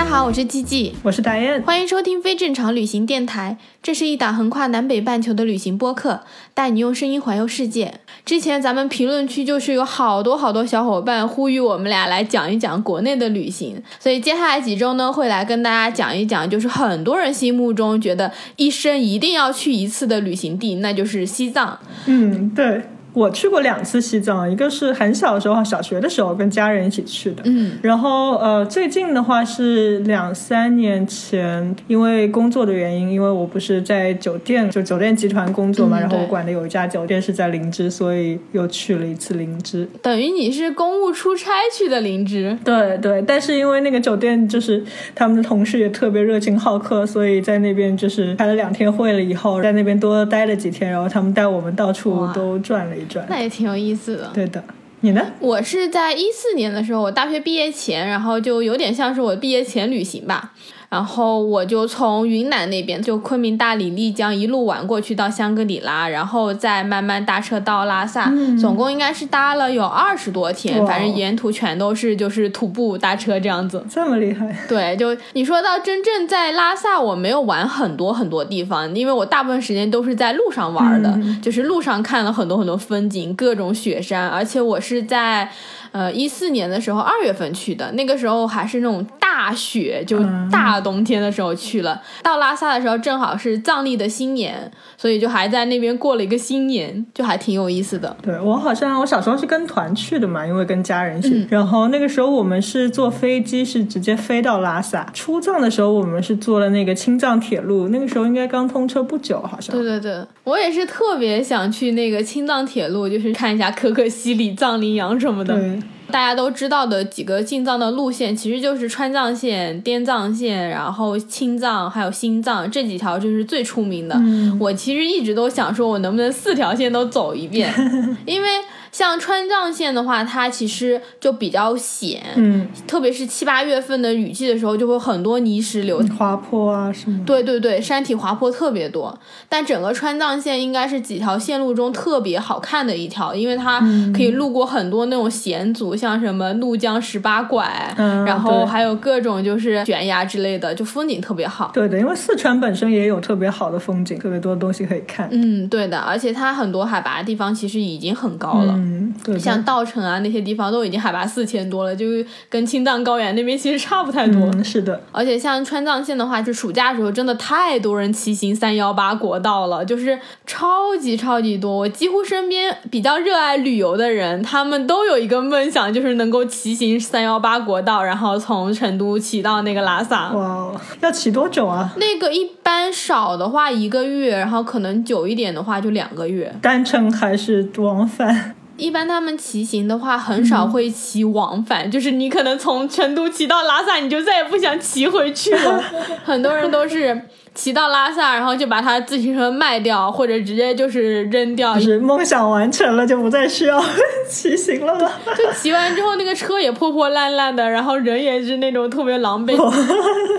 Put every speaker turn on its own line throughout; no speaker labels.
家好，我是季季。
我是达燕，
欢迎收听非正常旅行电台，这是一档横跨南北半球的旅行播客，带你用声音环游世界。之前咱们评论区就是有好多好多小伙伴呼吁我们俩来讲一讲国内的旅行，所以接下来几周呢会来跟大家讲一讲，就是很多人心目中觉得一生一定要去一次的旅行地，那就是西藏。
嗯，对我去过两次西藏，一个是很小的时候，小学的时候跟家人一起去的，
嗯，
然后呃，最近的话是两三年前，因为工作的原因，因为我不是在酒店就酒店集团工作嘛，
嗯
然后我管的有一家酒店是在林芝，所以又去了一次林芝。
等于你是公务出差去的林芝。
对对，但是因为那个酒店就是他们的同事也特别热情好客，所以在那边就是开了两天会了以后，在那边多待了几天，然后他们带我们到处都转了一转。
那也挺有意思的。
对的，你呢？
我是在一四年的时候，我大学毕业前，然后就有点像是我毕业前旅行吧。然后我就从云南那边，就昆明、大理、丽江一路玩过去到香格里拉，然后再慢慢搭车到拉萨，总共应该是搭了有二十多天，反正沿途全都是就是徒步搭车这样子。
这么厉害？
对，就你说到真正在拉萨，我没有玩很多很多地方，因为我大部分时间都是在路上玩的，就是路上看了很多很多风景，各种雪山，而且我是在呃一四年的时候二月份去的，那个时候还是那种大雪，就大冬天的时候去了。到拉萨的时候正好是藏历的新年，所以就还在那边过了一个新年，就还挺有意思的。
对我好像我小时候是跟团去的嘛，因为跟家人一起。
嗯
然后那个时候我们是坐飞机，是直接飞到拉萨。出藏的时候我们是坐了那个青藏铁路，那个时候应该刚通车不久，好像。
对对对，我也是特别想去那个青藏铁路，就是看一下可可西里、藏羚羊什么的。
对
大家都知道的几个进藏的路线，其实就是川藏线、滇藏线，然后青藏还有新藏这几条就是最出名的。我其实一直都想说，我能不能四条线都走一遍，因为像川藏线的话，它其实就比较险，
嗯，
特别是七八月份的雨季的时候，就会很多泥石流。
滑坡啊什么的。
对对对，山体滑坡特别多，但整个川藏线应该是几条线路中特别好看的一条，因为它可以路过很多那种险阻，像什么怒江十八拐，
嗯
然后还有各种就是悬崖之类的，就风景特别好。
对的，因为四川本身也有特别好的风景，特别多的东西可以看。
嗯，对的，而且它很多海拔地方其实已经很高了。
嗯，对的。
像稻城啊那些地方都已经海拔四千多了，就是跟青藏高原那边其实差不太多。
嗯，是的，
而且像川藏线的话，就暑假的时候真的太多人骑行三幺八国道了，就是超级超级多。我几乎身边比较热爱旅游的人，他们都有一个梦想，就是能够骑行三幺八国道，然后从成都骑到那个拉萨。
哇哦，要骑多久啊？
那个一般少的话一个月，然后可能久一点的话就两个月。
单程还是往返？
一般他们骑行的话，很少会骑往返，就是你可能从成都骑到拉萨，你就再也不想骑回去了。很多人都是骑到拉萨，然后就把他自行车卖掉，或者直接就是扔掉。
就是梦想完成了，就不再需要骑行了吧？
就骑完之后，那个车也破破烂烂的，然后人也是那种特别狼狈。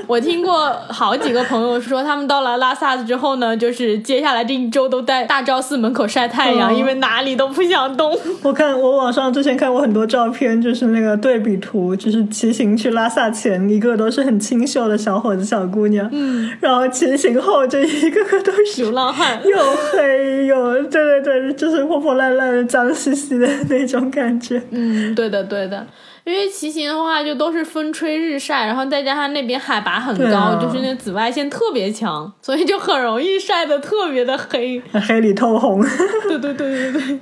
我听过好几个朋友说，他们到了拉萨之后呢，就是接下来这一周都在大昭寺门口晒太阳，
哦
因为哪里都不想动。
我看我网上之前看过很多照片，就是那个对比图，就是骑行去拉萨前，一个都是很清秀的小伙子、小姑娘，嗯，然后骑行后就一个个都是
流浪汉。
又黑又对对对，就是破破烂烂的、脏兮兮的那种感觉。
嗯，对的，对的。因为骑行的话，就都是风吹日晒，然后再加上那边海拔很高，
啊
就是那紫外线特别强，所以就很容易晒得特别的黑。
黑里透红，
对对对对对。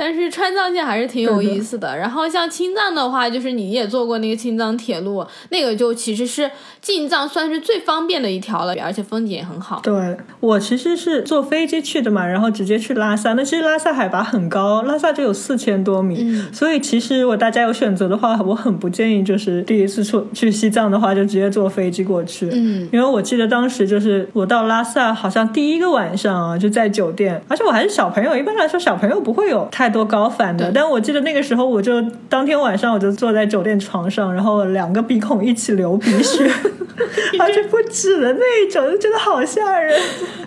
但是川藏线还是挺有意思的。然后像青藏的话，就是你也坐过那个青藏铁路，那个就其实是进藏算是最方便的一条了，而且风景也很好。
对我其实是坐飞机去的嘛，然后直接去拉萨。那其实拉萨海拔很高，拉萨就有四千多米，所以其实如果大家有选择的话，我很不建议就是第一次出去西藏的话就直接坐飞机过去。
嗯，
因为我记得当时就是我到拉萨，好像第一个晚上啊就在酒店，而且我还是小朋友，一般来说小朋友不会有太多高反的。但我记得那个时候我就当天晚上我就坐在酒店床上，然后两个鼻孔一起流鼻血，而且不止的那一种，就觉得好吓人。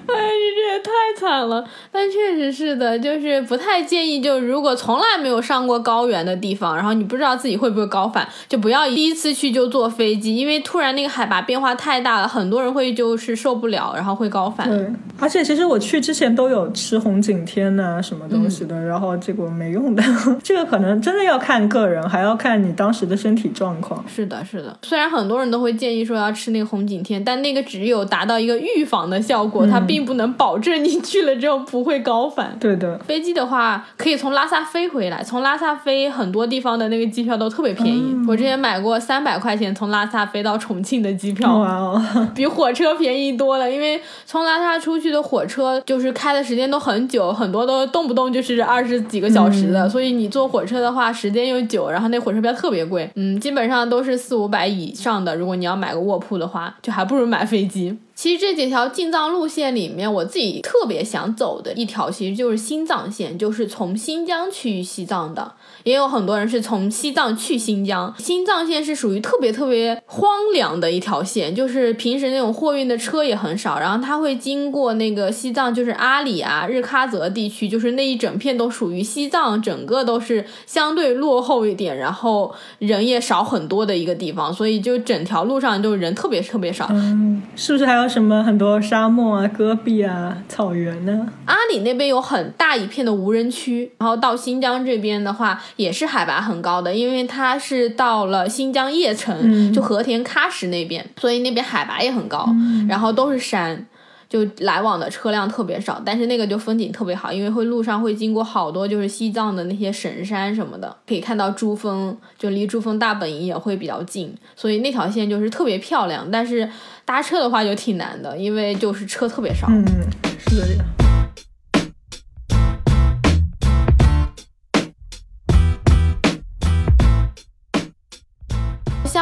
哎，你这也太惨了。但确实是的，就是不太建议，就如果从来没有上过高原的地方，然后你不知道自己会不会高反，就不要第一次去就坐飞机，因为突然那个海拔变化太大了，很多人会就是受不了，然后会高反。
对，而且其实我去之前都有吃红景天呐、什么东西的，然后没用的。这个可能真的要看个人，还要看你当时的身体状况。
是的，是的。虽然很多人都会建议说要吃那个红景天，但那个只有达到一个预防的效果，它并不能保证你去了之后不会高反。
对的，
飞机的话，可以从拉萨飞回来，从拉萨飞很多地方的那个机票都特别便宜。我之前买过三百块钱从拉萨飞到重庆的机票，
哇哦，
比火车便宜多了。因为从拉萨出去的火车就是开的时间都很久，很多都动不动就是二十几个小时的，所以你坐火车的话时间又久，然后那火车票特别贵，嗯，基本上都是四五百以上的。如果你要买个卧铺的话，就还不如买飞机。其实这几条进藏路线里面，我自己特别想走的一条，其实就是新藏线，就是从新疆去西藏的。也有很多人是从西藏去新疆，新藏线是属于特别特别荒凉的一条线，就是平时那种货运的车也很少，然后它会经过那个西藏，就是阿里啊、日喀则地区，就是那一整片都属于西藏，整个都是相对落后一点，然后人也少很多的一个地方，所以就整条路上就人特别特别少。
嗯，是不是还有什么很多沙漠啊、戈壁啊、草原呢？
阿里那边有很大一片的无人区，然后到新疆这边的话也是海拔很高的，因为它是到了新疆叶城，就和田喀什那边，所以那边海拔也很高，然后都是山。就来往的车辆特别少，但是那个就风景特别好，因为会路上会经过好多就是西藏的那些神山什么的，可以看到珠峰，就离珠峰大本营也会比较近，所以那条线就是特别漂亮。但是搭车的话就挺难的，因为就是车特别少。
嗯，是的。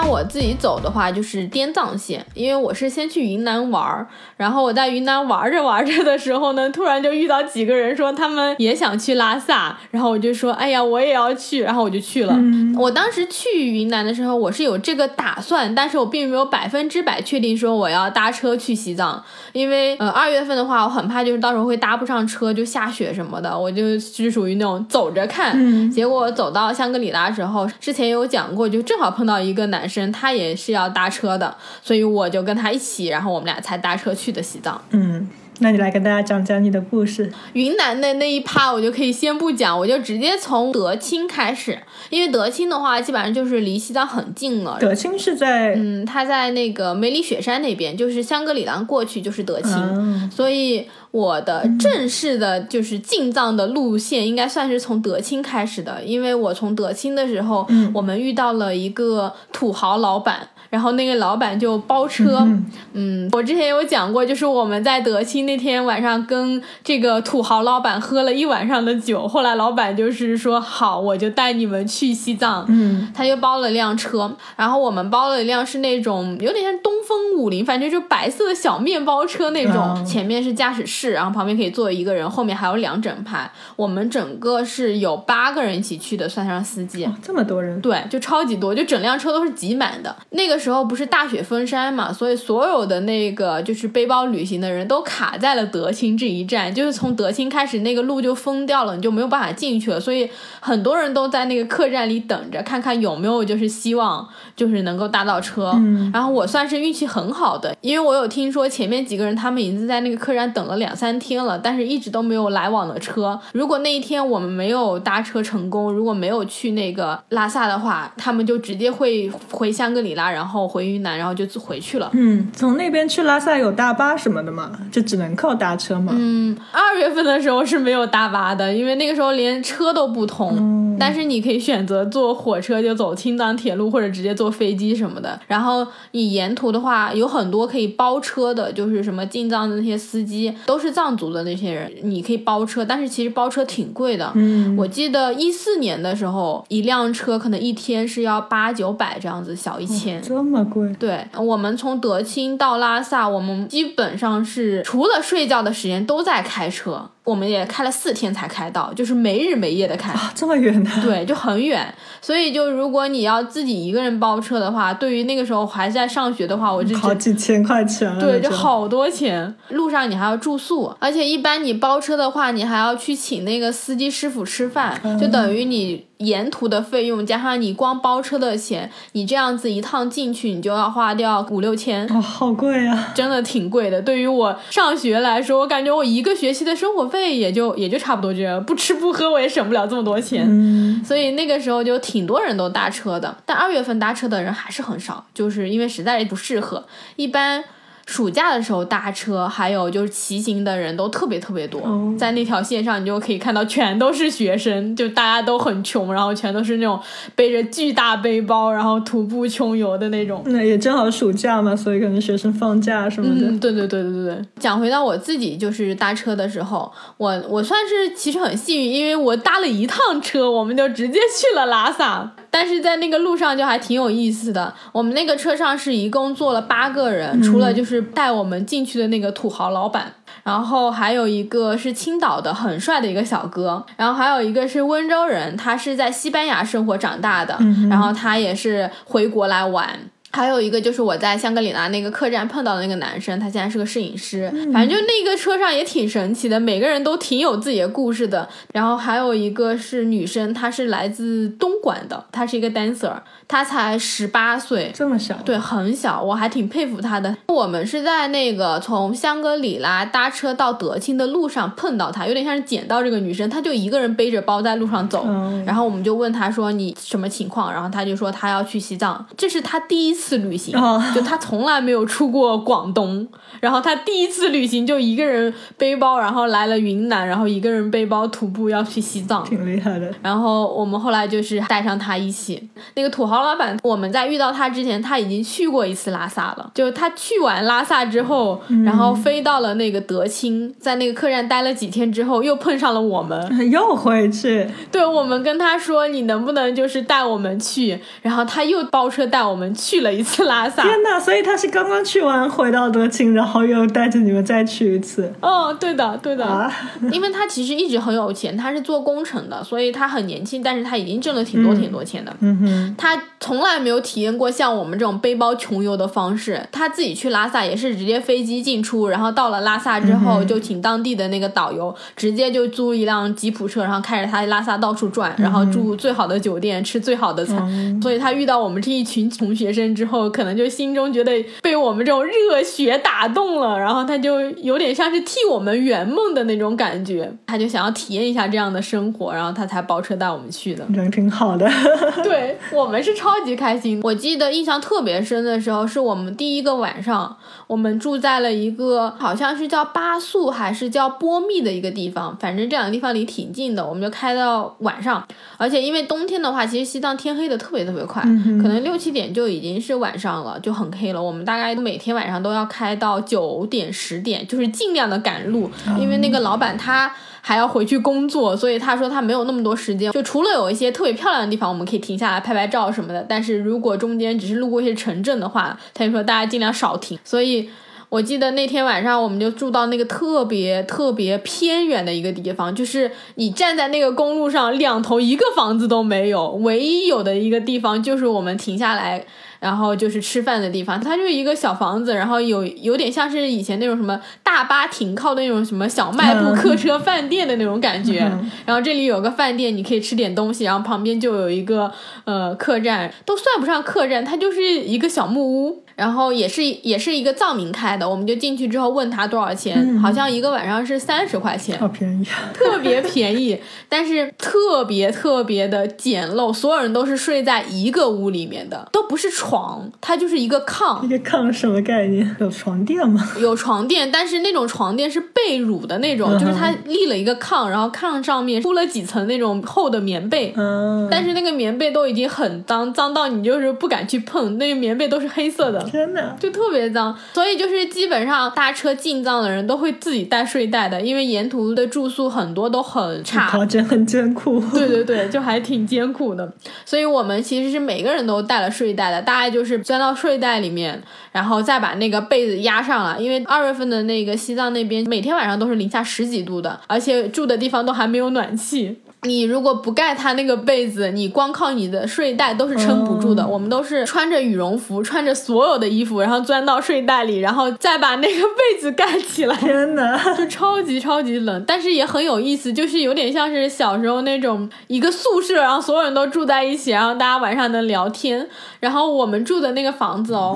像我自己走的话，就是滇藏线，因为我是先去云南玩儿，然后我在云南玩着玩着的时候呢，突然就遇到几个人说他们也想去拉萨，然后我就说，哎呀，我也要去，然后我就去了。我当时去云南的时候，我是有这个打算，但是我并没有百分之百确定说我要搭车去西藏，因为呃二月份的话，我很怕就是到时候会搭不上车，就下雪什么的，我就是属于那种走着看。结果走到香格里拉之后，之前有讲过，就正好碰到一个男生，他也是要搭车的，所以我就跟他一起，然后我们俩才搭车去的西藏。
嗯，那你来跟大家讲讲你的故事。
云南的那一趴我就可以先不讲，我就直接从德清开始，因为德清的话基本上就是离西藏很近了。
德清是在
嗯，他在那个梅里雪山那边，就是香格里拉过去就是德清，
嗯
所以我的正式的就是进藏的路线应该算是从德清开始的，因为我从德清的时候，我们遇到了一个土豪老板。然后那个老板就包车，嗯，我之前有讲过，就是我们在德清那天晚上跟这个土豪老板喝了一晚上的酒，后来老板就是说好，我就带你们去西藏，
嗯，
他就包了辆车，然后我们包了一辆是那种有点像东风五菱，反正就白色的小面包车那种，
哦
前面是驾驶室，然后旁边可以坐一个人，后面还有两整排，我们整个是有八个人一起去的，算上司机。
这么多人，
对，就超级多，就整辆车都是挤满的。那个时候不是大雪封山嘛，所以所有的那个就是背包旅行的人都卡在了德清这一站，就是从德清开始那个路就封掉了，你就没有办法进去了。所以很多人都在那个客栈里等着，看看有没有就是希望就是能够搭到车。然后我算是运气很好的，因为我有听说前面几个人他们已经在那个客栈等了两两三天了，但是一直都没有来往的车。如果那一天我们没有搭车成功，如果没有去那个拉萨的话，他们就直接会回香格里拉，然后回云南，然后就回去了。
嗯，从那边去拉萨有大巴什么的吗，就只能靠搭车吗。
嗯，二月份的时候是没有大巴的，因为那个时候连车都不通。但是你可以选择坐火车就走青藏铁路，或者直接坐飞机什么的。然后你沿途的话，有很多可以包车的，就是什么进藏的那些司机都是藏族的那些人，你可以包车。但是其实包车挺贵的。
嗯，
我记得一四年的时候，一辆车可能一天是要八九百这样子，小一千。
这么贵。
对我们从德清到拉萨，我们基本上是除了睡觉的时间都在开车。我们也开了四天才开到，就是没日没夜的开。
啊，这么远的。
对，就很远。所以就如果你要自己一个人包车的话，对于那个时候还在上学的话，我就
好几千块钱了。
对，就。好多钱。路上你还要住宿，而且一般你包车的话，你还要去请那个司机师傅吃饭，就等于你沿途的费用加上你光包车的钱，你这样子一趟进去，你就要花掉五六千。
哦，好贵啊！
真的挺贵的，对于我上学来说，我感觉我一个学期的生活费也就也就差不多这样，不吃不喝我也省不了这么多钱。
嗯，
所以那个时候就挺多人都搭车的，但二月份搭车的人还是很少，就是因为实在不适合。一般暑假的时候搭车，还有就是骑行的人都特别特别多，
哦
在那条线上你就可以看到全都是学生，就大家都很穷，然后全都是那种背着巨大背包，然后徒步穷游的那种。
那也正好暑假嘛，所以可能学生放假什么的。
嗯，对对对对对对。讲回到我自己，就是搭车的时候，我我算是其实很幸运，因为我搭了一趟车，我们就直接去了拉萨。但是在那个路上就还挺有意思的。我们那个车上是一共坐了八个人，除了就是带我们进去的那个土豪老板。然后还有一个是青岛的很帅的一个小哥，然后还有一个是温州人，他是在西班牙生活长大的，然后他也是回国来玩。还有一个就是我在香格里拉那个客栈碰到的那个男生，他现在是个摄影师。反正就那个车上也挺神奇的，每个人都挺有自己的故事的。然后还有一个是女生，她是来自东莞的，她是一个 dancer，她才十八岁，
这么小。
对，很小，我还挺佩服她的。我们是在那个从香格里拉搭车到德清的路上碰到她，有点像是捡到这个女生，她就一个人背着包在路上走。
嗯
然后我们就问她说你什么情况，然后她就说她要去西藏，这是她第一次旅行，
哦
就他从来没有出过广东，然后他第一次旅行就一个人背包，然后来了云南，然后一个人背包徒步要去西藏。
挺厉害的。
然后我们后来就是带上他一起。那个土豪老板，我们在遇到他之前，他已经去过一次拉萨了。就他去完拉萨之后，然后飞到了那个德清，在那个客栈待了几天之后，又碰上了我们。
又回去，
对我们跟他说，你能不能就是带我们去？然后他又包车带我们去了一次拉萨。
天哪！所以他是刚刚去完回到德清，然后又带着你们再去一次
哦，对的，对的。
啊？
因为他其实一直很有钱，他是做工程的，所以他很年轻，但是他已经挣了挺多挺多钱的。
嗯哼，
他从来没有体验过像我们这种背包穷游的方式。他自己去拉萨也是直接飞机进出，然后到了拉萨之后就请当地的那个导游，直接就租一辆吉普车，然后开着他拉萨到处转，然后住最好的酒店，吃最好的餐。所以他遇到我们这一群穷学生之后，可能就心中觉得被我们这种热血打动了，然后他就有点像是替我们圆梦的那种感觉，他就想要体验一下这样的生活，然后他才包车带我们去的。
人挺好的。
对我们是超级开心。我记得印象特别深的时候，是我们第一个晚上，我们住在了一个好像是叫巴素还是叫波密的一个地方，反正这两个地方离挺近的，我们就开到晚上。而且因为冬天的话，其实西藏天黑的特别特别快，可能六七点就已经是晚上了，就很黑了。我们大概每天晚上都要开到九点十点，就是尽量的赶路，因为那个老板他。还要回去工作，所以他说他没有那么多时间。就除了有一些特别漂亮的地方，我们可以停下来拍拍照什么的，但是如果中间只是路过一些城镇的话，他就说大家尽量少停。所以我记得那天晚上我们就住到那个特别特别偏远的一个地方，就是你站在那个公路上，两头一个房子都没有，唯一有的一个地方就是我们停下来。然后就是吃饭的地方，它就是一个小房子，然后有有点像是以前那种什么大巴停靠的那种什么小卖部客车饭店的那种感觉。然后这里有个饭店，你可以吃点东西，然后旁边就有一个呃客栈，都算不上客栈，它就是一个小木屋。然后也是也是一个藏民开的，我们就进去之后问他多少钱，好像一个晚上是三十块钱，
好便宜啊！
特别便宜，但是特别特别的简陋，所有人都是睡在一个屋里面的，都不是床，它就是一个炕
一，个炕什么概念？有床垫吗？
有床垫，但是那种床垫是被褥的那种，
嗯
就是它立了一个炕，然后炕上面铺了几层那种厚的棉被。
嗯，
但是那个棉被都已经很脏，脏到你就是不敢去碰，那个棉被都是黑色的，
天哪！
就特别脏。所以就是基本上搭车进藏的人都会自己带睡袋的，因为沿途的住宿很多都很差，
条件很艰苦。
对对对，就还挺艰苦的。所以我们其实是每个人都带了睡袋的，大就是钻到睡袋里面，然后再把那个被子压上了。因为二月份的那个西藏那边每天晚上都是零下十几度的，而且住的地方都还没有暖气。你如果不盖它那个被子，你光靠你的睡袋都是撑不住的。
哦
我们都是穿着羽绒服，穿着所有的衣服，然后钻到睡袋里，然后再把那个被子盖起来。
天哪！
就超级超级冷，但是也很有意思，就是有点像是小时候那种一个宿舍，然后所有人都住在一起，然后大家晚上能聊天。然后我们住的那个房子哦，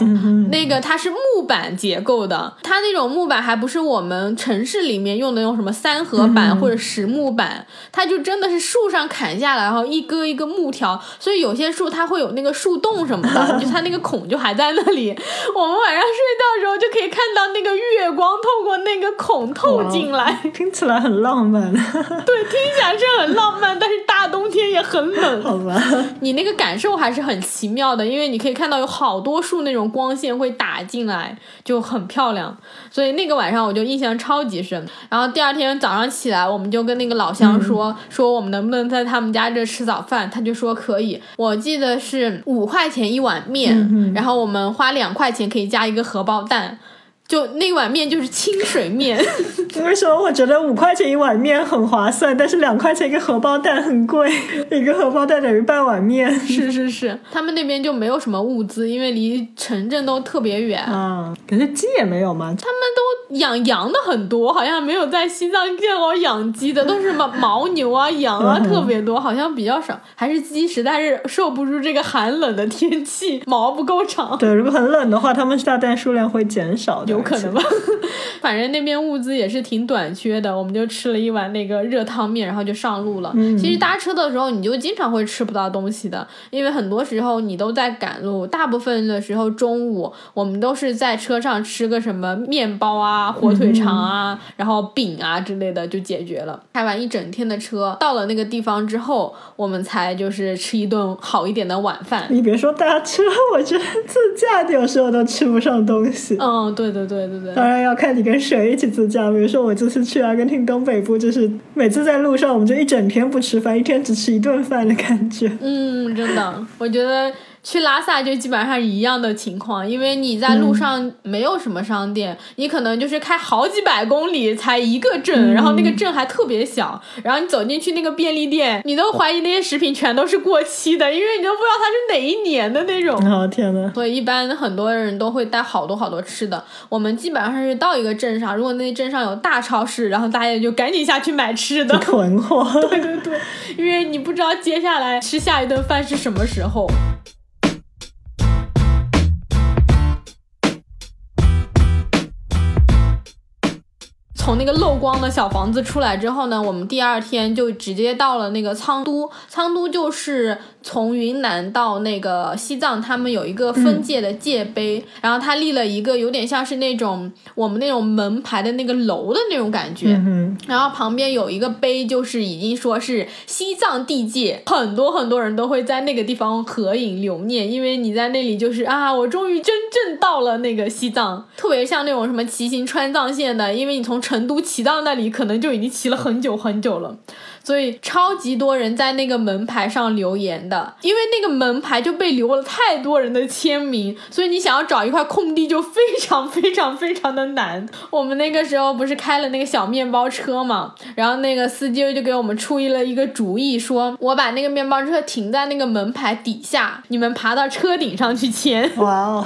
那个它是木板结构的，它那种木板还不是我们城市里面用的那种什么三合板或者实木板，它就真的是树上砍下来，然后一割一个木条，所以有些树它会有那个树洞什么的，就它那个孔就还在那里。我们晚上睡觉的时候就可以看到那个月光透过那个孔透进来。
听起来很浪漫，
对，听起来是很浪漫，但是大冬天也很冷。
好吧？
你那个感受还是很奇妙的，因为你可以看到有好多树那种光线会打进来，就很漂亮。所以那个晚上我就印象超级深。然后第二天早上起来，我们就跟那个老乡说、说我们能不能在他们家这吃早饭，他就说可以。我记得是五块钱一碗面，然后我们花两块钱可以加一个荷包蛋。就那碗面就是清水面，
为什么我觉得五块钱一碗面很划算，但是两块钱一个荷包蛋很贵？一个荷包蛋等于半碗面。
是是是，他们那边就没有什么物资，因为离城镇都特别远。
啊，可是鸡也没有吗？
他们都养羊的很多，好像没有在西藏见过养鸡的，都是什么牦牛啊、羊啊
嗯
特别多，好像比较少。还是鸡实在是受不住这个寒冷的天气，毛不够长。
对，如果很冷的话，他们下蛋数量会减少的。
有可能吧，反正那边物资也是挺短缺的，我们就吃了一碗那个热汤面，然后就上路了。其实搭车的时候，你就经常会吃不到东西的，因为很多时候你都在赶路，大部分的时候中午我们都是在车上吃个什么面包啊、火腿肠啊，然后饼啊之类的就解决了。开完一整天的车，到了那个地方之后，我们才就是吃一顿好一点的晚饭。
你别说搭车，我觉得自驾有时候都吃不上东西。
嗯，对对对对对。
当然要看你跟谁一起自驾。比如说我这次去阿根廷东北部，就是每次在路上我们就一整天不吃饭，一天只吃一顿饭的感觉。
嗯，真的，我觉得去拉萨就基本上一样的情况，因为你在路上没有什么商店，你可能就是开好几百公里才一个镇，然后那个镇还特别小，然后你走进去那个便利店，你都怀疑那些食品全都是过期的，因为你都不知道它是哪一年的那种。
哦天呐，
所以一般很多人都会带好多好多吃的。我们基本上是到一个镇上，如果那镇上有大超市，然后大家就赶紧下去买吃的。
囤货。
对对对，因为你不知道接下来吃下一顿饭是什么时候。从那个漏光的小房子出来之后呢，我们第二天就直接到了那个昌都。昌都就是从云南到那个西藏，他们有一个分界的界碑，然后他立了一个有点像是那种我们那种门牌的那个楼的那种感觉。
嗯
然后旁边有一个碑，就是已经说是西藏地界，很多很多人都会在那个地方合影留念，因为你在那里就是啊，我终于真正到了那个西藏，特别像那种什么骑行川藏线的，因为你从成成都骑到那里，可能就已经骑了很久很久了。所以超级多人在那个门牌上留言的，因为那个门牌就被留了太多人的签名，所以你想要找一块空地就非常非常非常的难。我们那个时候不是开了那个小面包车嘛，然后那个司机就给我们出了一个主意，说我把那个面包车停在那个门牌底下，你们爬到车顶上去签。
哇哦，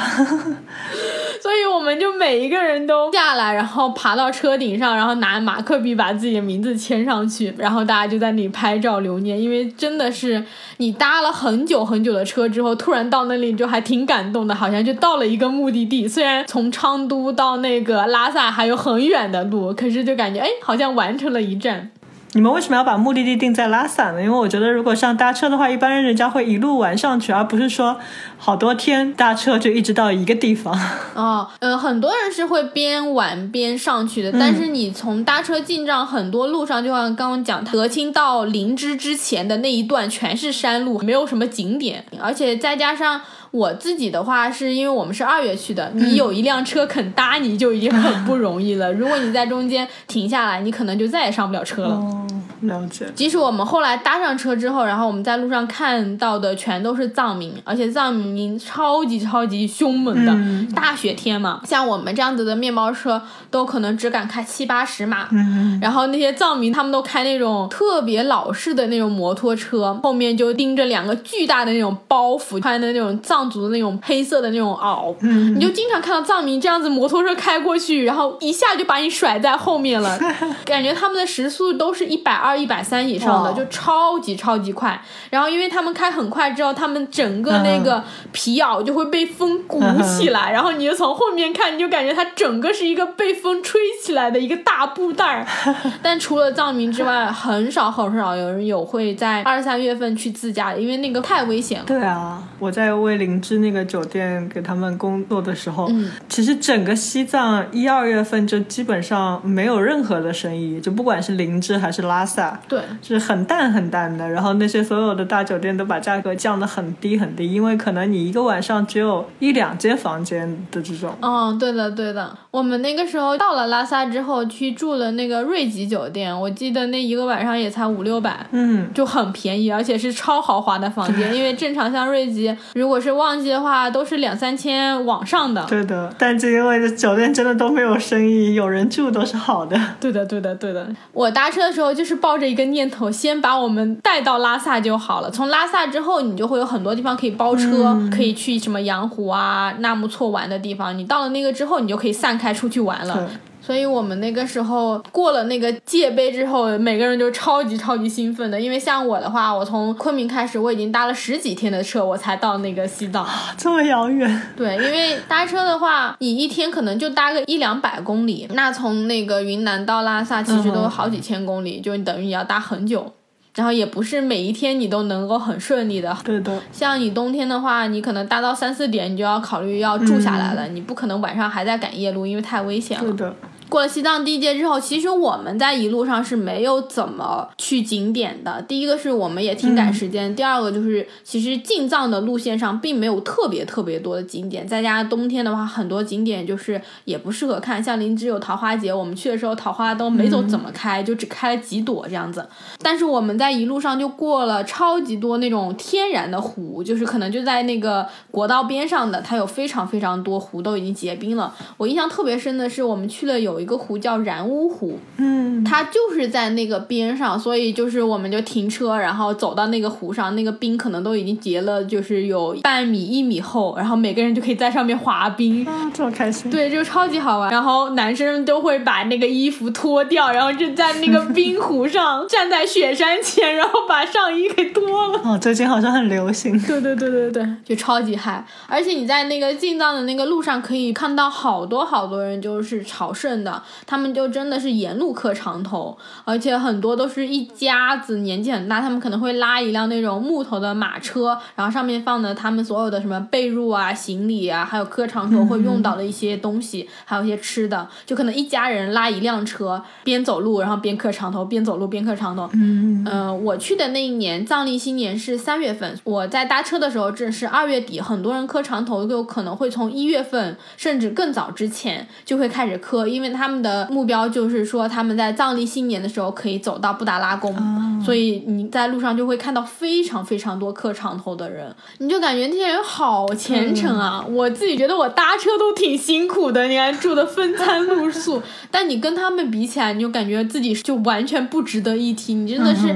所以我们就每一个人都下来，然后爬到车顶上，然后拿马克笔把自己的名字签上去，然后大家就在那里拍照留念。因为真的是你搭了很久很久的车之后，突然到那里就还挺感动的，好像就到了一个目的地。虽然从昌都到那个拉萨还有很远的路，可是就感觉哎，好像完成了一站。
你们为什么要把目的地定在拉萨呢？因为我觉得，如果像搭车的话，一般人人家会一路玩上去，而不是说好多天搭车就一直到一个地方。
哦，呃，很多人是会边玩边上去的，但是你从搭车进藏，很多路上就像刚刚讲，德清到林芝之前的那一段全是山路，没有什么景点，而且再加上。我自己的话，是因为我们是二月去的，你有一辆车肯搭，你就已经很不容易了。如果你在中间停下来，你可能就再也上不了车了。
哦，了解。
即使我们后来搭上车之后，然后我们在路上看到的全都是藏民，而且藏民超级超级凶猛的。
嗯。
大雪天嘛，像我们这样子的面包车都可能只敢开七八十码，
嗯，
然后那些藏民他们都开那种特别老式的那种摩托车，后面就盯着两个巨大的那种包袱，穿的那种藏族的那种黑色的那种袄，
嗯。
你就经常看到藏民这样子摩托车开过去，然后一下就把你甩在后面了，感觉他们的时速都是一百二、一百三以上的，就超级超级快。然后因为他们开很快之后，他们整个那个皮袄就会被风鼓起来，然后你就从后面看，你就感觉它整个是一个被风吹起来的一个大布袋儿。但除了藏民之外，很少很少有人有会在二三月份去自驾的，因为那个太危险了。
对啊，我在为林芝那个酒店给他们工作的时候，
嗯
其实整个西藏一二月份就基本上没有任何的生意，就不管是林芝还是拉萨，
对，
是很淡很淡的。然后那些所有的大酒店都把价格降得很低很低，因为可能你一个晚上只有一两间房间的这种。
嗯，对的，对的。我们那个时候到了拉萨之后，去住了那个瑞吉酒店，我记得那一个晚上也才五六百。
嗯，
就很便宜，而且是超豪华的房间，因为正常像瑞吉，如果是旺季的话，都是两三千往上的。
对的。但就因为这酒店真的都没有生意，有人住都是好的。
对的，对的，对的。我搭车的时候就是抱着一个念头，先把我们带到拉萨就好了。从拉萨之后，你就会有很多地方可以包车，可以去什么羊湖啊、纳木错玩的地方。你到了那个之后，你就可以散开出去玩了。
对。
所以我们那个时候过了那个界碑之后，每个人就超级超级兴奋的。因为像我的话，我从昆明开始，我已经搭了十几天的车，我才到那个西藏。
这么遥远，
对，因为搭车的话，你一天可能就搭个一两百公里，那从那个云南到拉萨其实都好几千公里，就等于你要搭很久。然后也不是每一天你都能够很顺利的，
对的，
像你冬天的话，你可能搭到三四点，你就要考虑要住下来了，你不可能晚上还在赶夜路，因为太危险了。
对的。
过了西藏第一阶之后，其实我们在一路上是没有怎么去景点的。第一个是我们也挺赶时间，第二个就是其实进藏的路线上并没有特别特别多的景点，再加上冬天的话，很多景点就是也不适合看。像林芝有桃花节，我们去的时候桃花都没走怎么开，就只开了几朵这样子。但是我们在一路上就过了超级多那种天然的湖，就是可能就在那个国道边上的，它有非常非常多湖都已经结冰了。我印象特别深的是，我们去了有一个湖叫然乌湖，
嗯，
它就是在那个边上，所以就是我们就停车，然后走到那个湖上，那个冰可能都已经结了，就是有半米一米厚，然后每个人就可以在上面滑冰。
啊，这么开心。
对，就超级好玩。然后男生都会把那个衣服脱掉，然后就在那个冰湖上站在雪山前，然后把上衣给脱了。
哦，最近好像很流行。
对对对对对，就超级嗨！而且你在那个进藏的那个路上，可以看到好多好多人就是朝圣的，他们就真的是沿路磕长头，而且很多都是一家子，年纪很大，他们可能会拉一辆那种木头的马车，然后上面放的他们所有的什么被褥啊、行李啊，还有磕长头会用到的一些东西，还有一些吃的，就可能一家人拉一辆车，边走路然后边磕长头，边走路边磕长头。
嗯，
呃，我去的那一年藏历新年是三月份，我在搭车的时候正是二月底，很多人磕长头就可能会从一月份甚至更早之前就会开始磕，因为他们的目标就是说他们在藏历新年的时候可以走到布达拉宫，所以你在路上就会看到非常非常多磕长头的人，你就感觉那些人好虔诚啊！我自己觉得我搭车都挺辛苦的，你还住的分餐露宿，但你跟他们比起来，你就感觉自己就完全不值得一提，你真的是。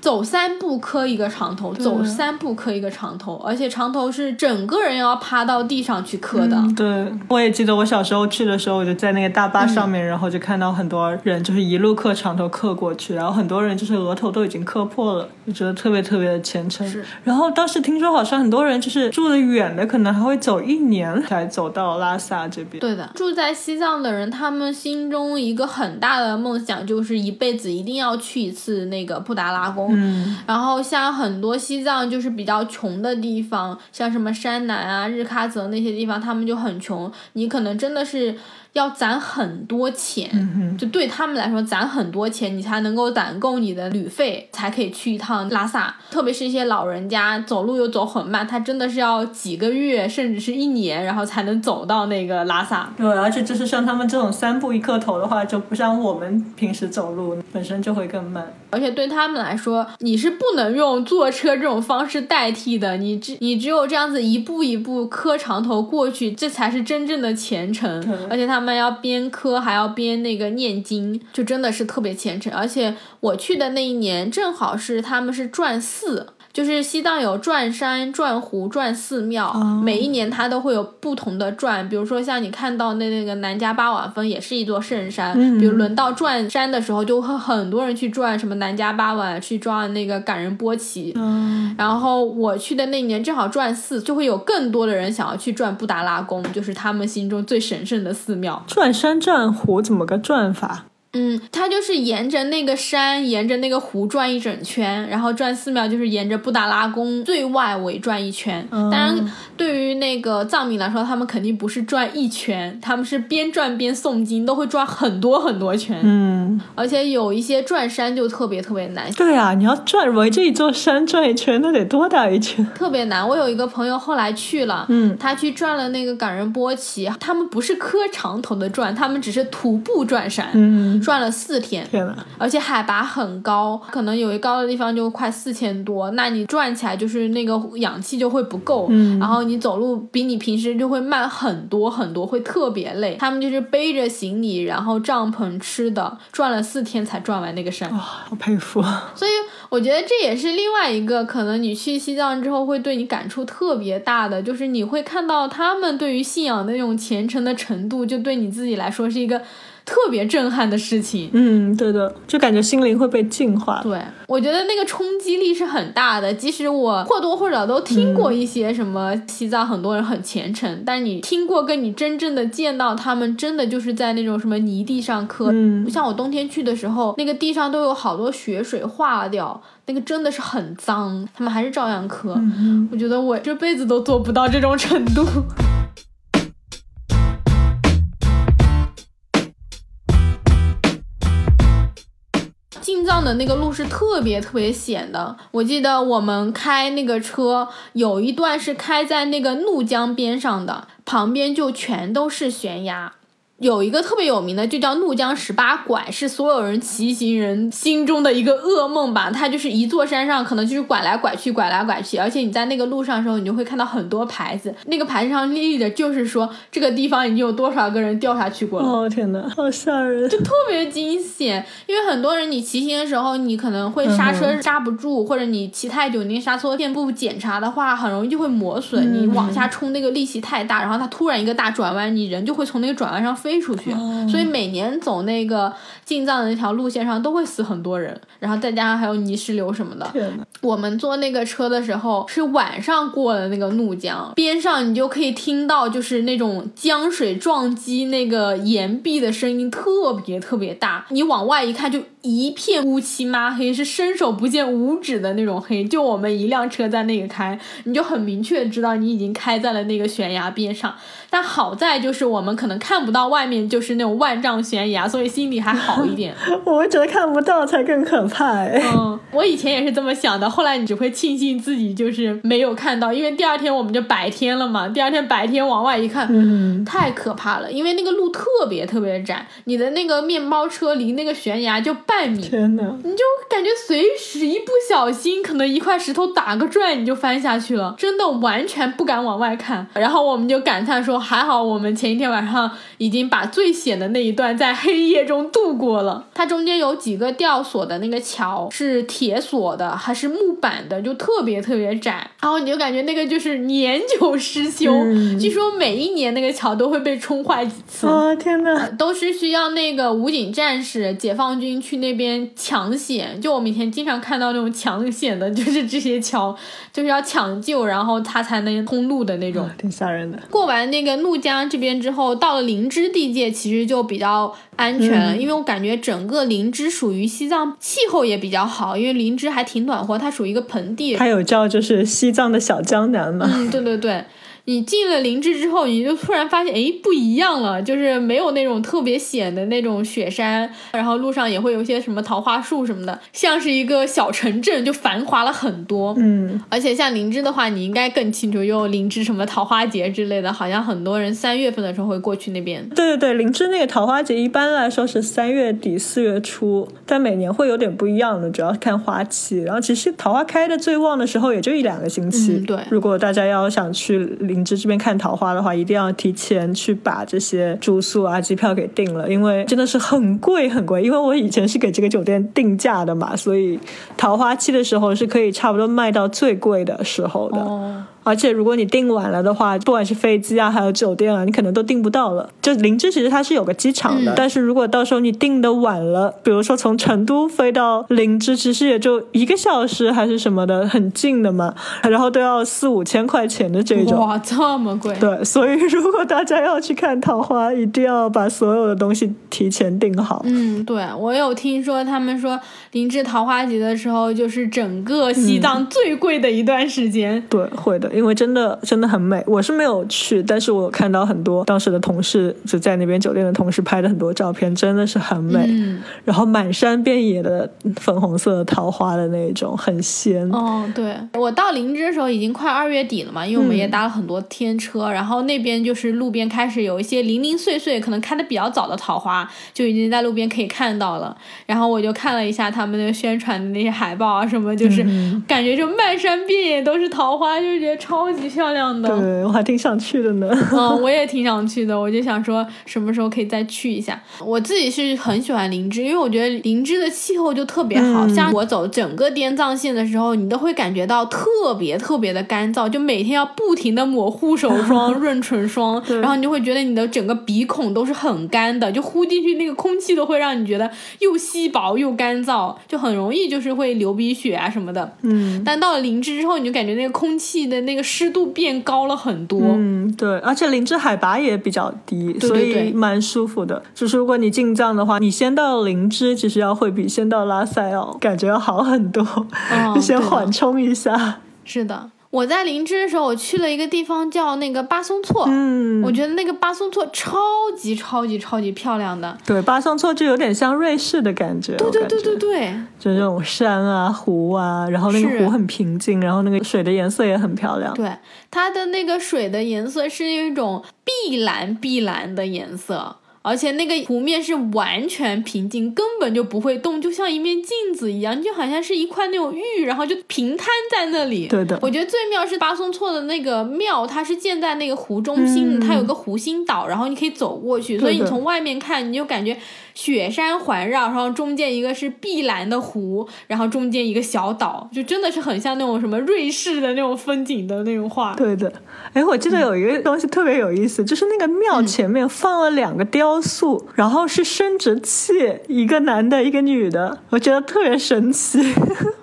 走三步磕一个长头，走三步磕一个长头，而且长头是整个人要趴到地上去磕的。
嗯对，我也记得我小时候去的时候，我就在那个大巴上面，然后就看到很多人就是一路磕长头磕过去，然后很多人就是额头都已经磕破了，就觉得特别特别的虔诚。
是
然后当时听说好像很多人就是住的远的，可能还会走一年才走到拉萨这边。
对的，住在西藏的人，他们心中一个很大的梦想就是一辈子一定要去一次那个布达拉宫。
嗯，
然后像很多西藏就是比较穷的地方，像什么山南啊、日喀则那些地方，他们就很穷，你可能真的是要攒很多钱，就对他们来说攒很多钱，你才能够攒够你的旅费，才可以去一趟拉萨。特别是一些老人家走路又走很慢，他真的是要几个月甚至是一年，然后才能走到那个拉萨。
对，而且就是像他们这种三步一磕头的话，就不像我们平时走路本身就会更慢。
而且对他们来说，你是不能用坐车这种方式代替的，你只你只有这样子一步一步磕长头过去，这才是真正的虔诚。而且他他们要边磕还要边那个念经，就真的是特别虔诚。而且我去的那一年正好是他们是转寺。就是西藏有转山、转湖、转寺庙，每一年它都会有不同的转。比如说像你看到的那个南迦巴瓦峰，也是一座圣山。比如轮到转山的时候，就会很多人去转什么南迦巴瓦，去转那个感人波齐。
嗯，
然后我去的那年正好转寺，就会有更多的人想要去转布达拉宫，就是他们心中最神圣的寺庙。
转山转湖怎么个转法？
嗯，它就是沿着那个山，沿着那个湖转一整圈，然后转寺庙就是沿着布达拉宫最外围转一圈。当然，对于那个藏民来说，他们肯定不是转一圈，他们是边转边诵经，都会转很多很多圈。
嗯，
而且有一些转山就特别特别难，
对啊，你要转围着一座山转一圈，那得多大一圈？
特别难。我有一个朋友后来去了，
嗯
他去转了那个冈仁波齐，他们不是磕长头的转，他们只是徒步转山，
嗯，
转了四天。
天呐，
而且海拔很高，可能有一高的地方就快四千多，那你转起来就是那个氧气就会不够，
嗯
然后你走路比你平时就会慢很多很多，会特别累。他们就是背着行李，然后帐篷吃的，转了四天才转完那个山。
哇，好佩服。
所以我觉得这也是另外一个可能你去西藏之后会对你感触特别大的，就是你会看到他们对于信仰的那种虔诚的程度，就对你自己来说是一个特别震撼的事情。
嗯，对的，就感觉心灵会被净化。
对，我觉得那个冲击力是很大的。即使我或多或少都听过一些什么西藏很多人很虔诚，但你听过跟你真正的见到他们，真的就是在那种什么泥地上磕。
嗯
像我冬天去的时候，那个地上都有好多雪水化掉，那个真的是很脏，他们还是照样磕。
嗯
我觉得我这辈子都做不到这种程度。藏的那个路是特别特别险的，我记得我们开那个车有一段是开在那个怒江边上的，旁边就全都是悬崖。有一个特别有名的，就叫怒江十八拐，是所有人骑行人心中的一个噩梦吧。它就是一座山上，可能就是拐来拐去，拐来拐去，而且你在那个路上的时候，你就会看到很多牌子，那个牌子上立的就是说这个地方已经有多少个人掉下去过了。
哦天哪，好吓人！
就特别惊险，因为很多人你骑行的时候，你可能会刹车刹不住，或者你骑太久，你那个刹车片不检查的话，很容易就会磨损。你往下冲那个力气太大，然后它突然一个大转弯，你人就会从那个转弯上飞出去。所以每年走那个进藏的那条路线上都会死很多人，然后再加上还有泥石流什么的。我们坐那个车的时候是晚上过的那个怒江，边上你就可以听到就是那种江水撞击那个岩壁的声音特别特别大，你往外一看就一片乌漆抹黑，是伸手不见五指的那种黑。就我们一辆车在那个开，你就很明确知道你已经开在了那个悬崖边上。但好在就是我们可能看不到外面就是那种万丈悬崖，所以心里还好一点。
我会觉得看不到才更可怕哎。
嗯，我以前也是这么想的，后来你只会庆幸自己就是没有看到，因为第二天我们就白天了嘛。第二天白天往外一看，
嗯，
太可怕了，因为那个路特别特别窄，你的那个面包车离那个悬崖就半米，
天呐！
你就感觉随时一不小心，可能一块石头打个转，你就翻下去了，真的完全不敢往外看。然后我们就感叹说，还好我们前一天晚上已经把最险的那一段在黑夜中度过了。它中间有几个吊索的那个桥是铁索的，还是木板的，就特别特别窄。然后你就感觉那个就是年久失修，
嗯
据说每一年那个桥都会被冲坏几次。
啊，天哪！
都是需要那个武警战士、解放军去那边抢险。就我们以前经常看到那种抢险的，就是这些桥，就是要抢救，然后它才能通路的那种。
挺吓人的。
过完那个怒江这边之后，到了灵芝地界，其实就比较安全了，因为我感觉整个林芝属于西藏气候也比较好，因为林芝还挺暖和，它属于一个盆地。
它有叫就是西藏的小江南嘛？
嗯，对对对。你进了灵芝之后，你就突然发现，哎，不一样了，就是没有那种特别险的那种雪山，然后路上也会有一些什么桃花树什么的，像是一个小城镇，就繁华了很多。
嗯，
而且像灵芝的话，你应该更清楚，有灵芝什么桃花节之类的，好像很多人三月份的时候会过去那边。
对对对，灵芝那个桃花节一般来说是三月底四月初，但每年会有点不一样的，主要看花期。然后其实桃花开的最旺的时候也就一两个星期。
嗯对
如果大家要想去灵芝这边看桃花的话，一定要提前去把这些住宿啊、机票给订了，因为真的是很贵很贵。因为我以前是给这个酒店定价的嘛，所以桃花期的时候是可以差不多卖到最贵的时候的。而且如果你订晚了的话，不管是飞机啊，还有酒店啊，你可能都订不到了。就林芝其实它是有个机场的，
嗯
但是如果到时候你订的晚了，比如说从成都飞到林芝，其实也就一个小时还是什么的，很近的嘛，然后都要四五千块钱的这种。
哇，这么贵。
对，所以 如果大家要去看桃花，一定要把所有的东西提前订好。
嗯，对，我有听说，他们说林芝桃花节的时候，就是整个西藏最贵的一段时间。
对，会的，因为真的真的很美。我是没有去，但是我看到很多当时的同事就在那边酒店的同事拍的很多照片，真的是很美。
嗯，
然后满山遍野的粉红色的桃花的那种，很仙。
哦，对，我到林芝的时候已经快二月底了嘛，因为我们也搭了很多天车，然后那边就是路边开始有一些零零碎碎，可能开的比较早的桃花，就已经在路边可以看到了。然后我就看了一下他们的宣传的那些海报啊什么，就是感觉就漫山遍野都是桃花，就觉得超级漂亮的。
对我还挺想去的呢。
嗯，我也挺想去的，我就想说什么时候可以再去一下。我自己是很喜欢林芝，因为我觉得林芝的气候就特别好，
嗯
像我走整个滇藏线的时候，你都会感觉到特别特别的干燥，就每天要不停的抹护手霜、润唇霜，然后你就会觉得你的整个鼻孔都是很干的，就呼进去那个空气都会让你觉得又稀薄又干燥，就很容易就是会流鼻血啊什么的。
嗯
但到了林芝之后，你就感觉那个空气的那个湿度变高了很多。
嗯，对，而且林芝海拔也比较低，
对对
所以蛮舒服的。就是如果你进藏的话，你先到林芝，其实要会比先到拉萨要感觉要好很多，
哦
就先缓冲一下。
是的，我在林芝的时候，我去了一个地方叫那个巴松措，
嗯，
我觉得那个巴松措超级超级超级漂亮的。
对，巴松措就有点像瑞士的感觉，
对对对对对，
就这种山啊、湖啊，然后那个湖很平静，然后那个水的颜色也很漂亮。
对，它的那个水的颜色是一种碧蓝碧蓝的颜色。而且那个湖面是完全平静，根本就不会动，就像一面镜子一样，就好像是一块那种玉，然后就平摊在那里。
对的
我觉得最妙是巴松措的那个庙，它是建在那个湖中心，
嗯
它有个湖心岛，然后你可以走过去，所以你从外面看，你就感觉雪山环绕，然后中间一个是碧蓝的湖，然后中间一个小岛，就真的是很像那种什么瑞士的那种风景的那种画。
对的，哎，我记得有一个东西特别有意思，就是那个庙
嗯
前面放了两个雕塑，然后是生殖器，一个男的，一个女的，我觉得特别神奇。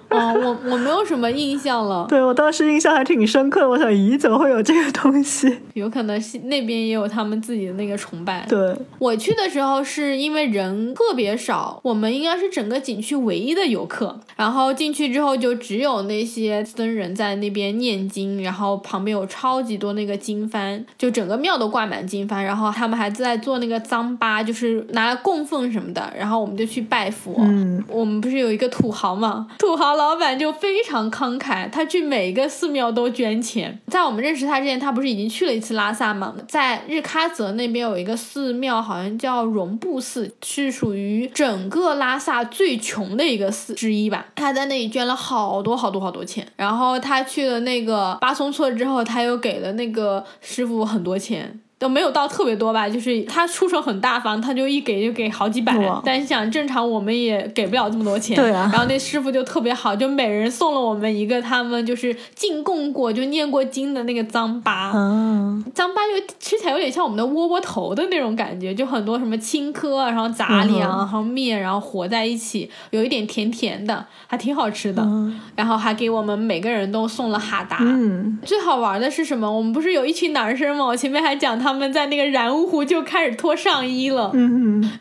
哦，我我没有什么印象了，
对我当时印象还挺深刻的，我想，咦，怎么会有这个东西？
有可能是那边也有他们自己的那个崇拜。
对，
我去的时候是因为人特别少，我们应该是整个景区唯一的游客。然后进去之后就只有那些僧人在那边念经，然后旁边有超级多那个经幡，就整个庙都挂满经幡。然后他们还在做那个脏巴，就是拿来供奉什么的。然后我们就去拜佛。
嗯，
我们不是有一个土豪嘛？土豪老板就非常慷慨，他去每一个寺庙都捐钱。在我们认识他之前，他不是已经去了一次拉萨吗？在日喀则那边有一个寺庙，好像叫绒布寺，是属于整个拉萨最穷的一个寺之一吧。他在那里捐了好多好多好多钱。然后他去了那个巴松措之后，他又给了那个师傅很多钱。都没有到特别多吧，就是他出手很大方，他就一给就给好几百。但你想，正常我们也给不了这么多钱。
对啊
然后那师傅就特别好，就每人送了我们一个他们就是进贡过、就念过经的那个糌粑。
嗯，
糌粑就吃起来有点像我们的窝窝头的那种感觉，就很多什么青稞啊，然后杂粮，然后面，然后和在一起，有一点甜甜的，还挺好吃的。
嗯
然后还给我们每个人都送了哈达。
嗯，
最好玩的是什么？我们不是有一群男生吗？我前面还讲他们在那个然乌湖就开始脱上衣了。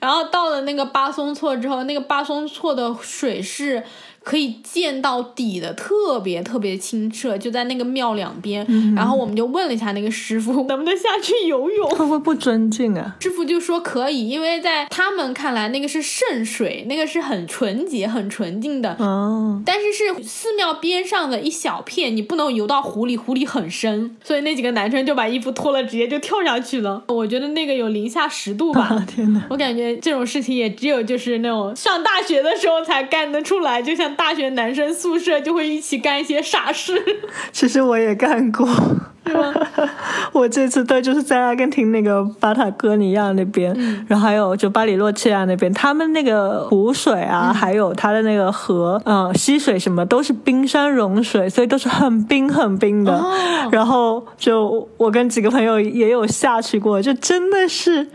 然后到了那个巴松措之后，那个巴松措的水是可以见到底的，特别特别清澈，就在那个庙两边。然后我们就问了一下那个师傅，能不能下去游泳？
会不会不尊敬啊？
师傅就说可以，因为在他们看来那个是圣水，那个是很纯洁、很纯净的。
哦，
但是是寺庙边上的一小片，你不能游到湖里，湖里很深，所以那几个男生就把衣服脱了，直接就跳下去了。我觉得那个有零下十度吧，
啊天哪！
我感觉这种事情也只有就是那种上大学的时候才干得出来，就像大学男生宿舍就会一起干一些傻事。
其实我也干过。我这次对就是在阿根廷那个巴塔哥尼亚那边，然后还有就巴里洛切亚那边，他们那个湖水啊，还有它的那个河，嗯、溪水什么都是冰山融水，所以都是很冰很冰的。
哦
然后就我跟几个朋友也有下去过，就真的是。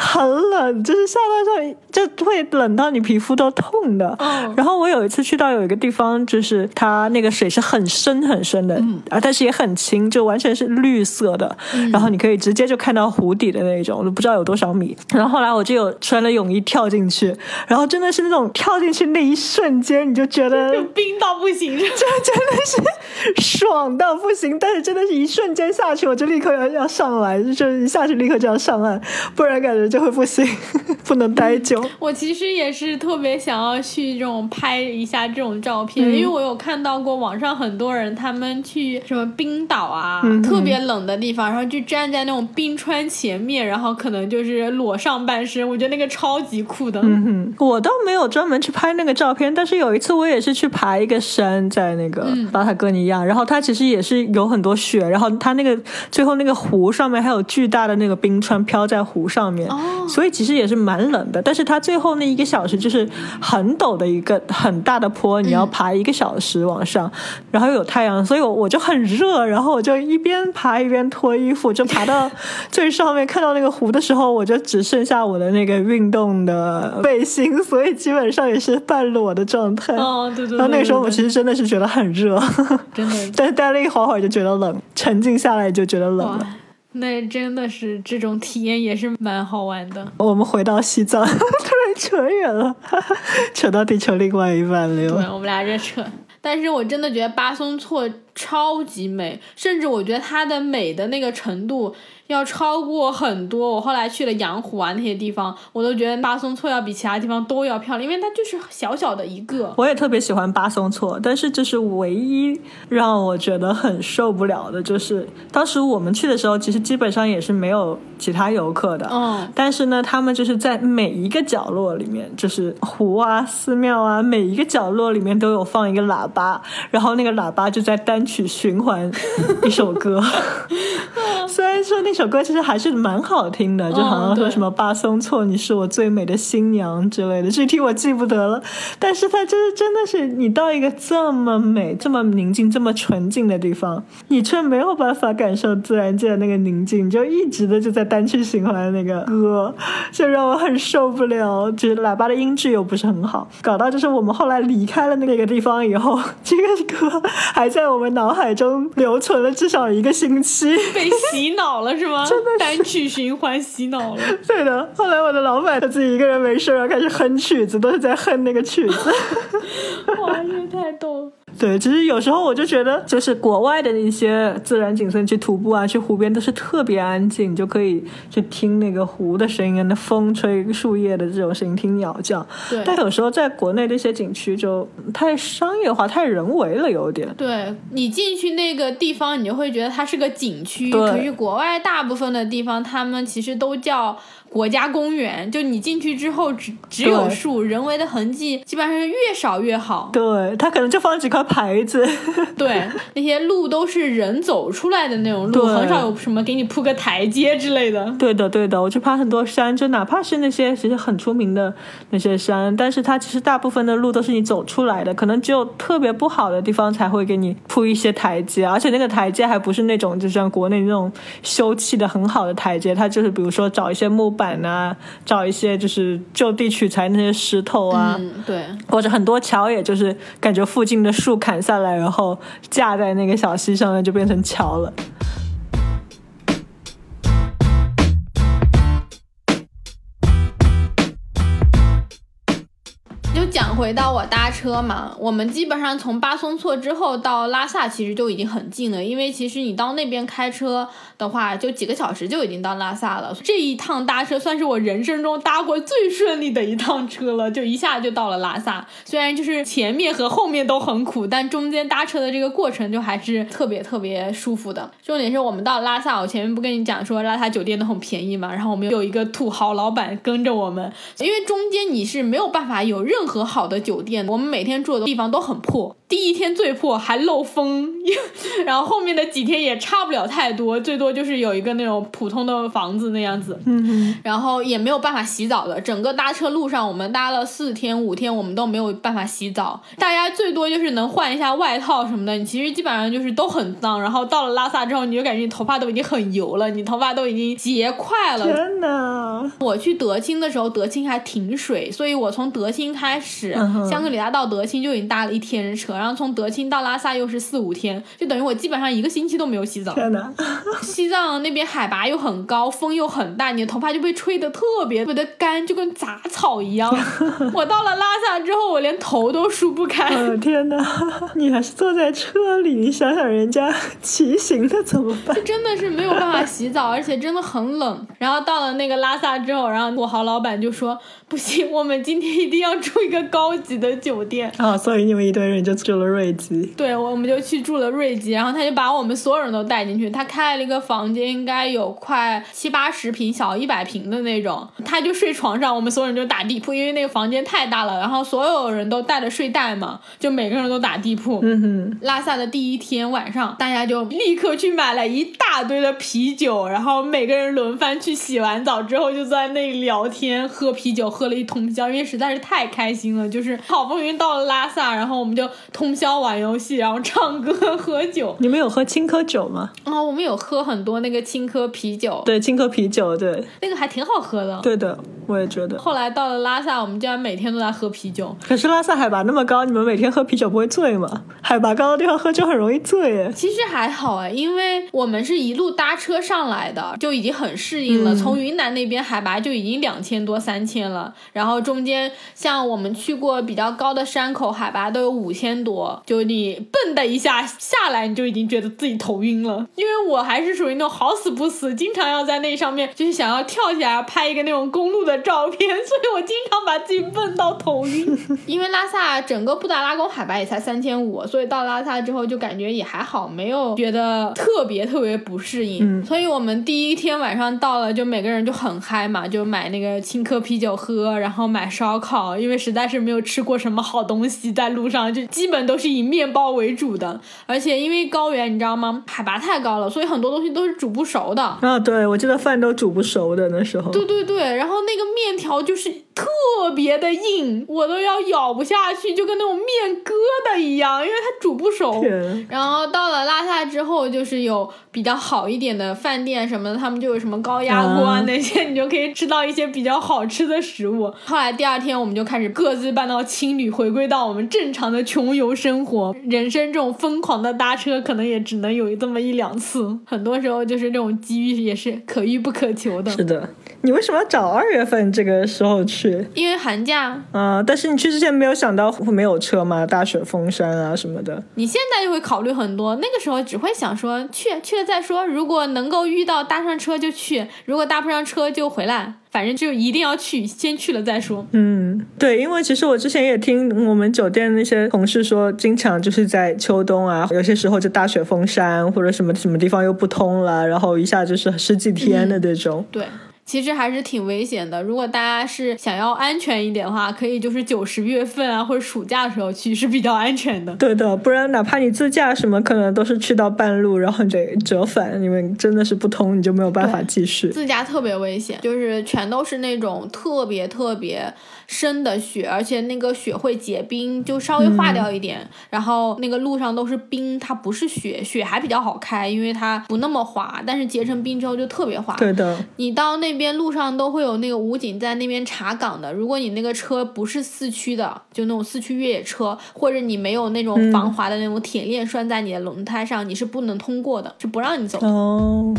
很冷，就是下半身就会冷到你皮肤都痛的。
嗯
然后我有一次去到有一个地方，就是它那个水是很深很深的，啊，但是也很清，就完全是绿色的。然后你可以直接就看到湖底的那种，都不知道有多少米。然后后来我就有穿了泳衣跳进去，然后真的是那种跳进去那一瞬间，你就觉得
就 冰到不行，
这 真的是爽到不行，但是真的是一瞬间下去，我就立刻要要上来，就是一下去立刻就要上岸，不然感觉就会不行，不能待久。
我其实也是特别想要去这种拍一下这种照片，
嗯。
因为我有看到过网上很多人他们去什么冰岛啊，
嗯
特别冷的地方，然后就站在那种冰川前面，然后可能就是裸上半身，我觉得那个超级酷的。
嗯哼，我倒没有专门去拍那个照片，但是有一次我也是去爬一个山，在那个巴塔哥尼亚，然后它其实也是有很多雪，然后它那个最后那个湖上面还有巨大的那个冰川飘在湖上面，
哦
所以其实也是蛮冷的。但是它最后那一个小时就是很陡的一个很大的坡，你要爬一个小时往上，然后又有太阳，所以我我就很热，然后我就一边爬一边脱衣服，就爬到 最上面看到那个湖的时候，我就只剩下我的那个运动的背心，所以基本上也是半裸的状态。
哦，对对对
然后那个时候我其
实
实真的是觉得很热，
真的
但是待了一会儿会儿就觉得冷，沉静下来就觉得冷了。
哇，那真的是这种体验也是蛮好玩的。
我们回到西藏，突然扯远了，扯到地球另外一半了
对，我们俩这扯。但是我真的觉得巴松措超级美，甚至我觉得它的美的那个程度要超过很多。我后来去了羊湖啊那些地方，我都觉得巴松措要比其他地方都要漂亮，因为它就是小小的一个。
我也特别喜欢巴松措，但是就是唯一让我觉得很受不了的，就是当时我们去的时候，其实基本上也是没有其他游客的。
嗯，
但是呢，他们就是在每一个角落里面，就是湖啊、寺庙啊，每一个角落里面都有放一个喇叭，然后那个喇叭就在单曲循环一首歌。虽然说那首歌其实还是蛮好听的，就好像说什么“巴松措，你是我最美的新娘”之类的，具体我记不得了。但是它就是真的是，你到一个这么美、这么宁静、这么纯净的地方，你却没有办法感受自然界的那个宁静，你就一直的就在单曲循环那个歌，就让我很受不了。就是喇叭的音质又不是很好，搞到就是我们后来离开了那个地方以后，这个歌还在我们脑海中留存了至少一个星期。
被洗脑了是吗？真的单曲循环洗脑了。
对的，后来我的老板他自己一个人没事儿开始哼曲子，都是在哼那个曲子。
哇，这太逗了。
对，只是有时候我就觉得，就是国外的那些自然景色，去徒步啊，去湖边都是特别安静，你就可以去听那个湖的声音，那风吹树叶的这种声音，听鸟叫。
对
但有时候在国内这些景区就太商业化、太人为了，有点。
对你进去那个地方，你就会觉得它是个景区。
对
可是国外大部分的地方，他们其实都叫国家公园。就你进去之后只，只有树，人为的痕迹基本上是越少越好。
对，它可能就放几块牌子。
对，那些路都是人走出来的那种路，
对
很少有什么给你铺个台阶之类的。
对的，对的，我去爬很多山，就哪怕是那些其实很出名的那些山，但是它其实大部分的路都是你走出来的，可能只有特别不好的地方才会给你铺一些台阶，而且那个台阶还不是那种就像国内那种修砌的很好的台阶，它就是比如说找一些木板啊，找一些就是就地取材那些石头啊。
嗯，对。
或者很多桥，也就是感觉附近的树砍下来，然后架在那个小溪上面，就变成桥了。
讲回到我搭车嘛，我们基本上从巴松措之后到拉萨其实就已经很近了，因为其实你到那边开车的话，就几个小时就已经到拉萨了。这一趟搭车算是我人生中搭过最顺利的一趟车了，就一下就到了拉萨。虽然就是前面和后面都很苦，但中间搭车的这个过程就还是特别特别舒服的。重点是我们到拉萨，我前面不跟你讲说拉萨酒店都很便宜嘛，然后我们有一个土豪老板跟着我们，因为中间你是没有办法有任何好的酒店，我们每天住的地方都很破。第一天最破，还漏风，然后后面的几天也差不了太多，最多就是有一个那种普通的房子那样子。
嗯
然后也没有办法洗澡的。整个搭车路上，我们搭了四天五天，我们都没有办法洗澡。大家最多就是能换一下外套什么的，你其实基本上就是都很脏。然后到了拉萨之后，你就感觉你头发都已经很油了，你头发都已经结块了。
天哪！
我去德清的时候，德清还停水，所以我从德清开始，香格里拉到德清就已经搭了一天的车，然后从德清到拉萨又是四五天，就等于我基本上一个星期都没有洗澡。
天呐！
西藏那边海拔又很高，风又很大，你的头发就被吹得特别特别的干，就跟杂草一样。我到了拉萨之后，我连头都梳不开。
哦天呐！你还是坐在车里，你想想人家骑行的怎么办？
真的是没有办法洗澡，而且真的很冷。然后到了那个拉萨之后，然后土豪老板就说：“不行，我们今天一定要住一个高级的酒店。”
啊、所以你们一堆人就住了瑞吉。
对，我们就去住了瑞吉，然后他就把我们所有人都带进去。他开了一个房间，应该有快七八十平，小一百平的那种。他就睡床上，我们所有人就打地铺，因为那个房间太大了。然后所有人都带着睡袋嘛，就每个人都打地铺。
嗯哼，
拉萨的第一天晚上，大家就立刻去买了一大堆的啤酒，然后每个人轮番去洗完澡之后，就在那里聊天、喝啤酒，喝了一通宵，因为实在是太开心了。就是好不容易到了拉萨，然后我们就通宵玩游戏，然后唱歌、喝酒。
你们有喝青稞酒吗？
然后我们有喝很多那个青稞啤酒，
对，青稞啤酒，对，
那个还挺好喝的。
对的，我也觉得。
后来到了拉萨，我们竟然每天都在喝啤酒。
可是拉萨海拔那么高，你们每天喝啤酒不会醉吗？海拔高的地方喝酒很容易醉耶。
其实还好哎，因为我们是一路搭车上来的，就已经很适应了。
嗯
从云南那边海拔就已经两千多、三千了，然后中间像我们去过比较高的山口，海拔都有五千多，就你蹦的一下下来，你就已经觉得自己头晕了。因为我还是属于那种好死不死，经常要在那上面就是想要跳起来拍一个那种公路的照片，所以我经常把自己蹦到头晕。因为拉萨整个布达拉宫海拔也才三千五，所以到拉萨之后就感觉也还好，没有觉得特别特别不适应。
嗯
所以我们第一天晚上到了，就每个人就很嗨嘛，就买那个青稞啤酒喝，然后买烧烤，因为实在是没有吃过什么好东西，在路上就基本都是以面包为主的，而且因为高原你知道吗，海拔太高了，所以很多东西都是煮不熟的。
啊，对，我记得饭都煮不熟的那时候。
对对对，然后那个面条就是特别的硬，我都要咬不下去，就跟那种面疙瘩一样，因为它煮不熟。然后到了拉萨之后，就是有比较好一点的饭店什么的，他们就有什么高压锅啊
啊
那些，你就可以吃到一些比较好吃的食物。后来第二天我们就开始各自搬到青旅，回归到我们正常的穷游生活。人生这种疯狂的搭车，可能也只能有这么一两次，很多时候就是这种机遇也是可遇不可求的。
是的，你为什么要找二月份这个时候去？
因为寒假，
嗯、但是你去之前没有想到会没有车吗？大雪封山啊什么的。
你现在就会考虑很多，那个时候只会想说去去了再说，如果能够遇到搭上车就去，如果搭不上车就回来，反正就一定要去，先去了再说。
嗯，对，因为其实我之前也听我们酒店那些同事说，经常就是在秋冬啊，有些时候就大雪封山，或者什么什么地方又不通了，然后一下就是十几天的这种。
对。其实还是挺危险的。如果大家是想要安全一点的话，可以就是九十月份啊，或者暑假的时候去是比较安全的。
对的，不然哪怕你自驾什么，可能都是去到半路，然后你得折返，因为真的是不通，你就没有办法继续。
自驾特别危险，就是全都是那种特别特别深的雪，而且那个雪会结冰，就稍微化掉一点，然后那个路上都是冰，它不是雪，雪还比较好开，因为它不那么滑，但是结成冰之后就特别滑。
对的，
你到那边路上都会有那个武警在那边查岗的。如果你那个车不是四驱的，就那种四驱越野车，或者你没有那种防滑的那种铁链拴在你的轮胎上，你是不能通过的，是不让你走的。
哦，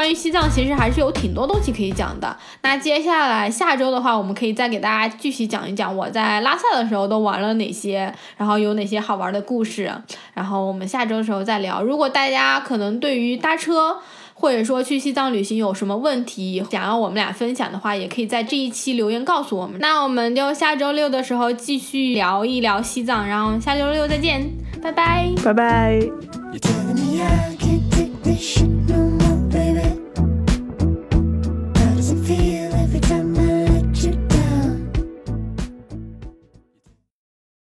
关于西藏，其实还是有挺多东西可以讲的。那接下来下周的话，我们可以再给大家继续讲一讲我在拉萨的时候都玩了哪些，然后有哪些好玩的故事。然后我们下周的时候再聊。如果大家可能对于搭车或者说去西藏旅行有什么问题，想要我们俩分享的话，也可以在这一期留言告诉我们。那我们就下周六的时候继续聊一聊西藏，然后下周六再见，拜拜。
拜拜。